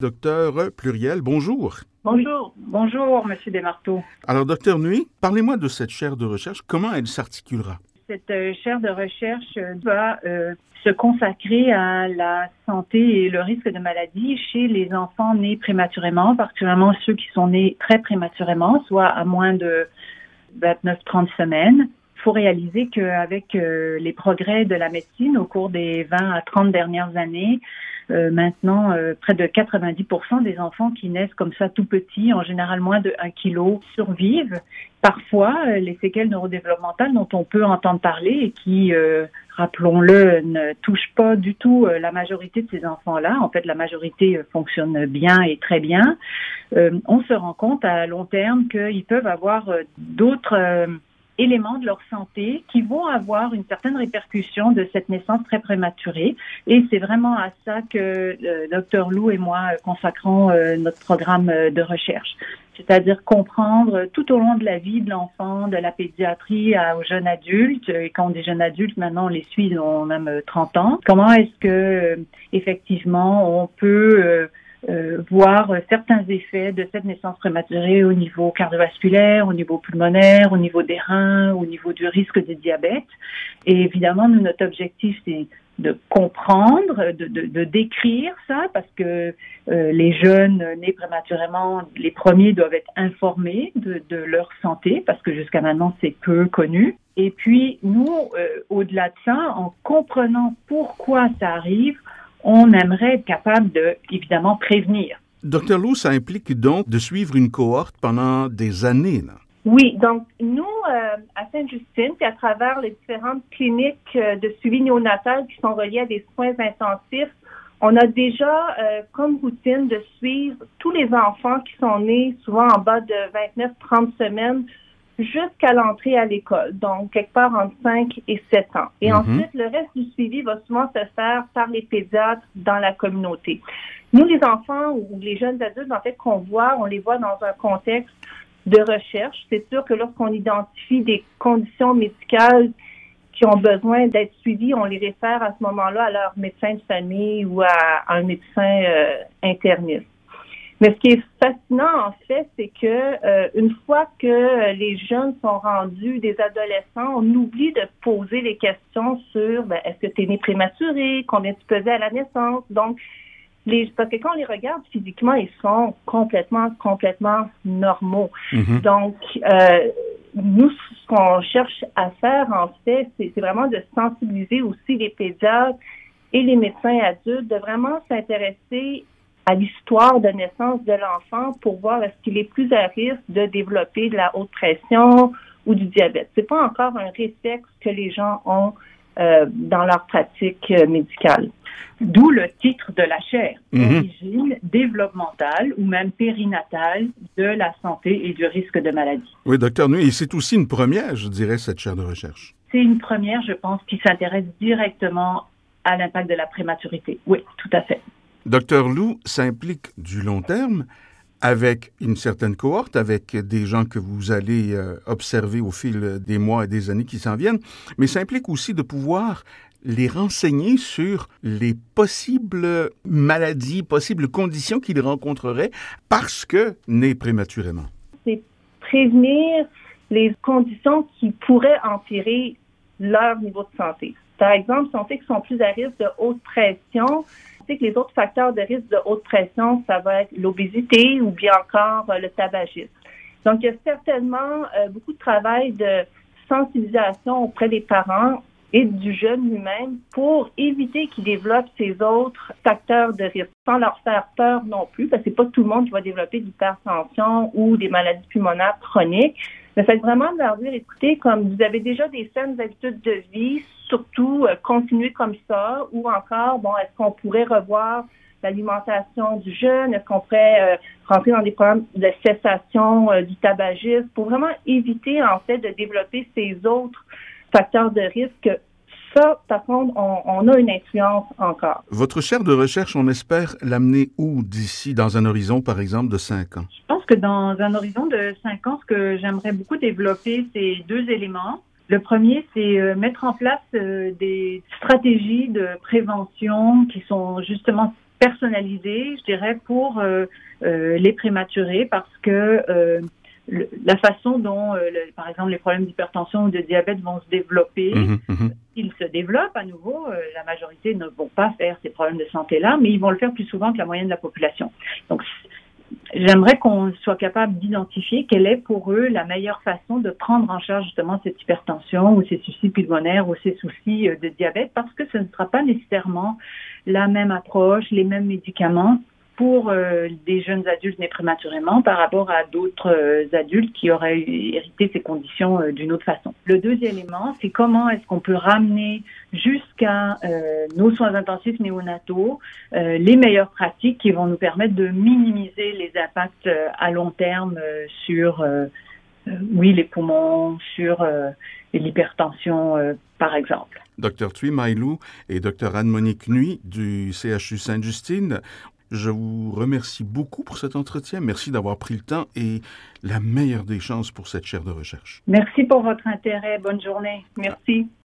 Docteur Pluriel, bonjour. Bonjour, bonjour, Monsieur Desmarteaux. Alors, docteur Nuit, parlez-moi de cette chaire de recherche. Comment elle s'articulera? Cette euh, chaire de recherche euh, va euh, se consacrer à la santé et le risque de maladie chez les enfants nés prématurément, particulièrement ceux qui sont nés très prématurément, soit à moins de 29-30 semaines. Il faut réaliser qu'avec les progrès de la médecine au cours des 20 à 30 dernières années, euh, maintenant, euh, près de 90% des enfants qui naissent comme ça tout petits, en général moins de 1 kg, survivent. Parfois, euh, les séquelles neurodéveloppementales dont on peut entendre parler et qui, rappelons-le, ne touchent pas du tout la majorité de ces enfants-là. En fait, la majorité fonctionne bien et très bien. on se rend compte à long terme qu'ils peuvent avoir d'autres éléments de leur santé qui vont avoir une certaine répercussion de cette naissance très prématurée. Et c'est vraiment à ça que le euh, docteur Lou et moi consacrons euh, notre programme euh, de recherche. C'est-à-dire comprendre tout au long de la vie de l'enfant, de la pédiatrie aux jeunes adultes. Et quand on dit jeunes adultes, maintenant on les suit, on a même 30 ans. Comment est-ce que effectivement on peut euh, voir certains effets de cette naissance prématurée au niveau cardiovasculaire, au niveau pulmonaire, au niveau des reins, au niveau du risque de diabète. Et évidemment, notre objectif, c'est de comprendre, de, de, de, décrire ça, parce que euh, les jeunes nés prématurément, les premiers doivent être informés de, de leur santé, parce que jusqu'à maintenant, c'est peu connu. Et puis, nous, euh, au-delà de ça, en comprenant pourquoi ça arrive, on aimerait être capable de, évidemment, prévenir. Docteur Lou, ça implique donc de suivre une cohorte pendant des années. Là. Oui, donc nous, euh, à Sainte-Justine, puis à travers les différentes cliniques euh, de suivi néonatal qui sont reliées à des soins intensifs, on a déjà euh, comme routine de suivre tous les enfants qui sont nés souvent en bas de 29-30 semaines jusqu'à l'entrée à l'école, donc quelque part entre 5 et 7 ans. Et mhm. ensuite, le reste du suivi va souvent se faire par les pédiatres dans la communauté. Nous, les enfants ou les jeunes adultes, en fait, qu'on voit, on les voit dans un contexte de recherche. C'est sûr que lorsqu'on identifie des conditions médicales qui ont besoin d'être suivies, on les réfère à ce moment-là à leur médecin de famille ou à, un médecin euh, interniste. Mais ce qui est fascinant, en fait, c'est que euh, une fois que les jeunes sont rendus des adolescents, on oublie de poser les questions sur ben, est-ce que tu es né prématuré, combien tu pesais à la naissance? Donc, les, parce que quand on les regarde physiquement, ils sont complètement, complètement normaux. Mm-hmm. Donc, euh, nous, ce qu'on cherche à faire, en fait, c'est vraiment de sensibiliser aussi les pédiatres et les médecins adultes, de vraiment s'intéresser à l'histoire de naissance de l'enfant pour voir est-ce qu'il est plus à risque de développer de la haute pression ou du diabète. C'est pas encore un réflexe que les gens ont euh, dans leur pratique euh, médicale. D'où le titre de la chaire, mhm. origine développementale ou même périnatale de la santé et du risque de maladie. Oui, docteur Nuit, et c'est aussi une première, je dirais, cette chaire de recherche. C'est une première, je pense, qui s'intéresse directement à l'impact de la prématurité. Oui, tout à fait. Docteur Lou, ça implique du long terme avec une certaine cohorte, avec des gens que vous allez euh, observer au fil des mois et des années qui s'en viennent, mais ça implique aussi de pouvoir les renseigner sur les possibles maladies, possibles conditions qu'ils rencontreraient parce que nés prématurément. C'est prévenir les conditions qui pourraient empirer leur niveau de santé. Par exemple, si on sait qu'ils sont plus à risque de haute pression, que les autres facteurs de risque de haute pression, ça va être l'obésité ou bien encore euh, le tabagisme. Donc, il y a certainement euh, beaucoup de travail de sensibilisation auprès des parents et du jeune lui-même pour éviter qu'il développe ces autres facteurs de risque, sans leur faire peur non plus, parce que c'est pas tout le monde qui va développer de l'hypertension ou des maladies pulmonaires chroniques. Mais c'est vraiment de leur dire, écoutez, comme vous avez déjà des saines habitudes de vie, surtout euh, continuer comme ça, ou encore, bon, est-ce qu'on pourrait revoir l'alimentation du jeune? Est-ce qu'on pourrait euh, rentrer dans des programmes de cessation euh, du tabagisme? Pour vraiment éviter, en fait, de développer ces autres facteurs de risque ça, par contre, on, a une influence encore. Votre chaire de recherche, on espère l'amener où d'ici, dans un horizon, par exemple, de cinq ans? Je pense que dans un horizon de cinq ans, ce que j'aimerais beaucoup développer, c'est deux éléments. Le premier, c'est euh, mettre en place euh, des stratégies de prévention qui sont justement personnalisé, je dirais, pour les prématurés parce que la façon dont, par exemple, les problèmes d'hypertension ou de diabète vont se développer, mhm, mhm. s'ils se développent à nouveau, la majorité ne vont pas faire ces problèmes de santé-là, mais ils vont le faire plus souvent que la moyenne de la population. Donc, j'aimerais qu'on soit capable d'identifier quelle est pour eux la meilleure façon de prendre en charge justement cette hypertension ou ces soucis pulmonaires ou ces soucis euh, de diabète parce que ce ne sera pas nécessairement la même approche, les mêmes médicaments pour euh, des jeunes adultes nés prématurément par rapport à d'autres euh, adultes qui auraient hérité ces conditions euh, d'une autre façon. Le deuxième élément, c'est comment est-ce qu'on peut ramener jusqu'à nos soins intensifs néonataux les meilleures pratiques qui vont nous permettre de minimiser les impacts à long terme sur oui, les poumons, sur l'hypertension, par exemple. Dr Thuy Mailou et Dr Anne-Monique Nuit du CHU Sainte-Justine je vous remercie beaucoup pour cet entretien. Merci d'avoir pris le temps et la meilleure des chances pour cette chaire de recherche. Merci pour votre intérêt. Bonne journée. Merci.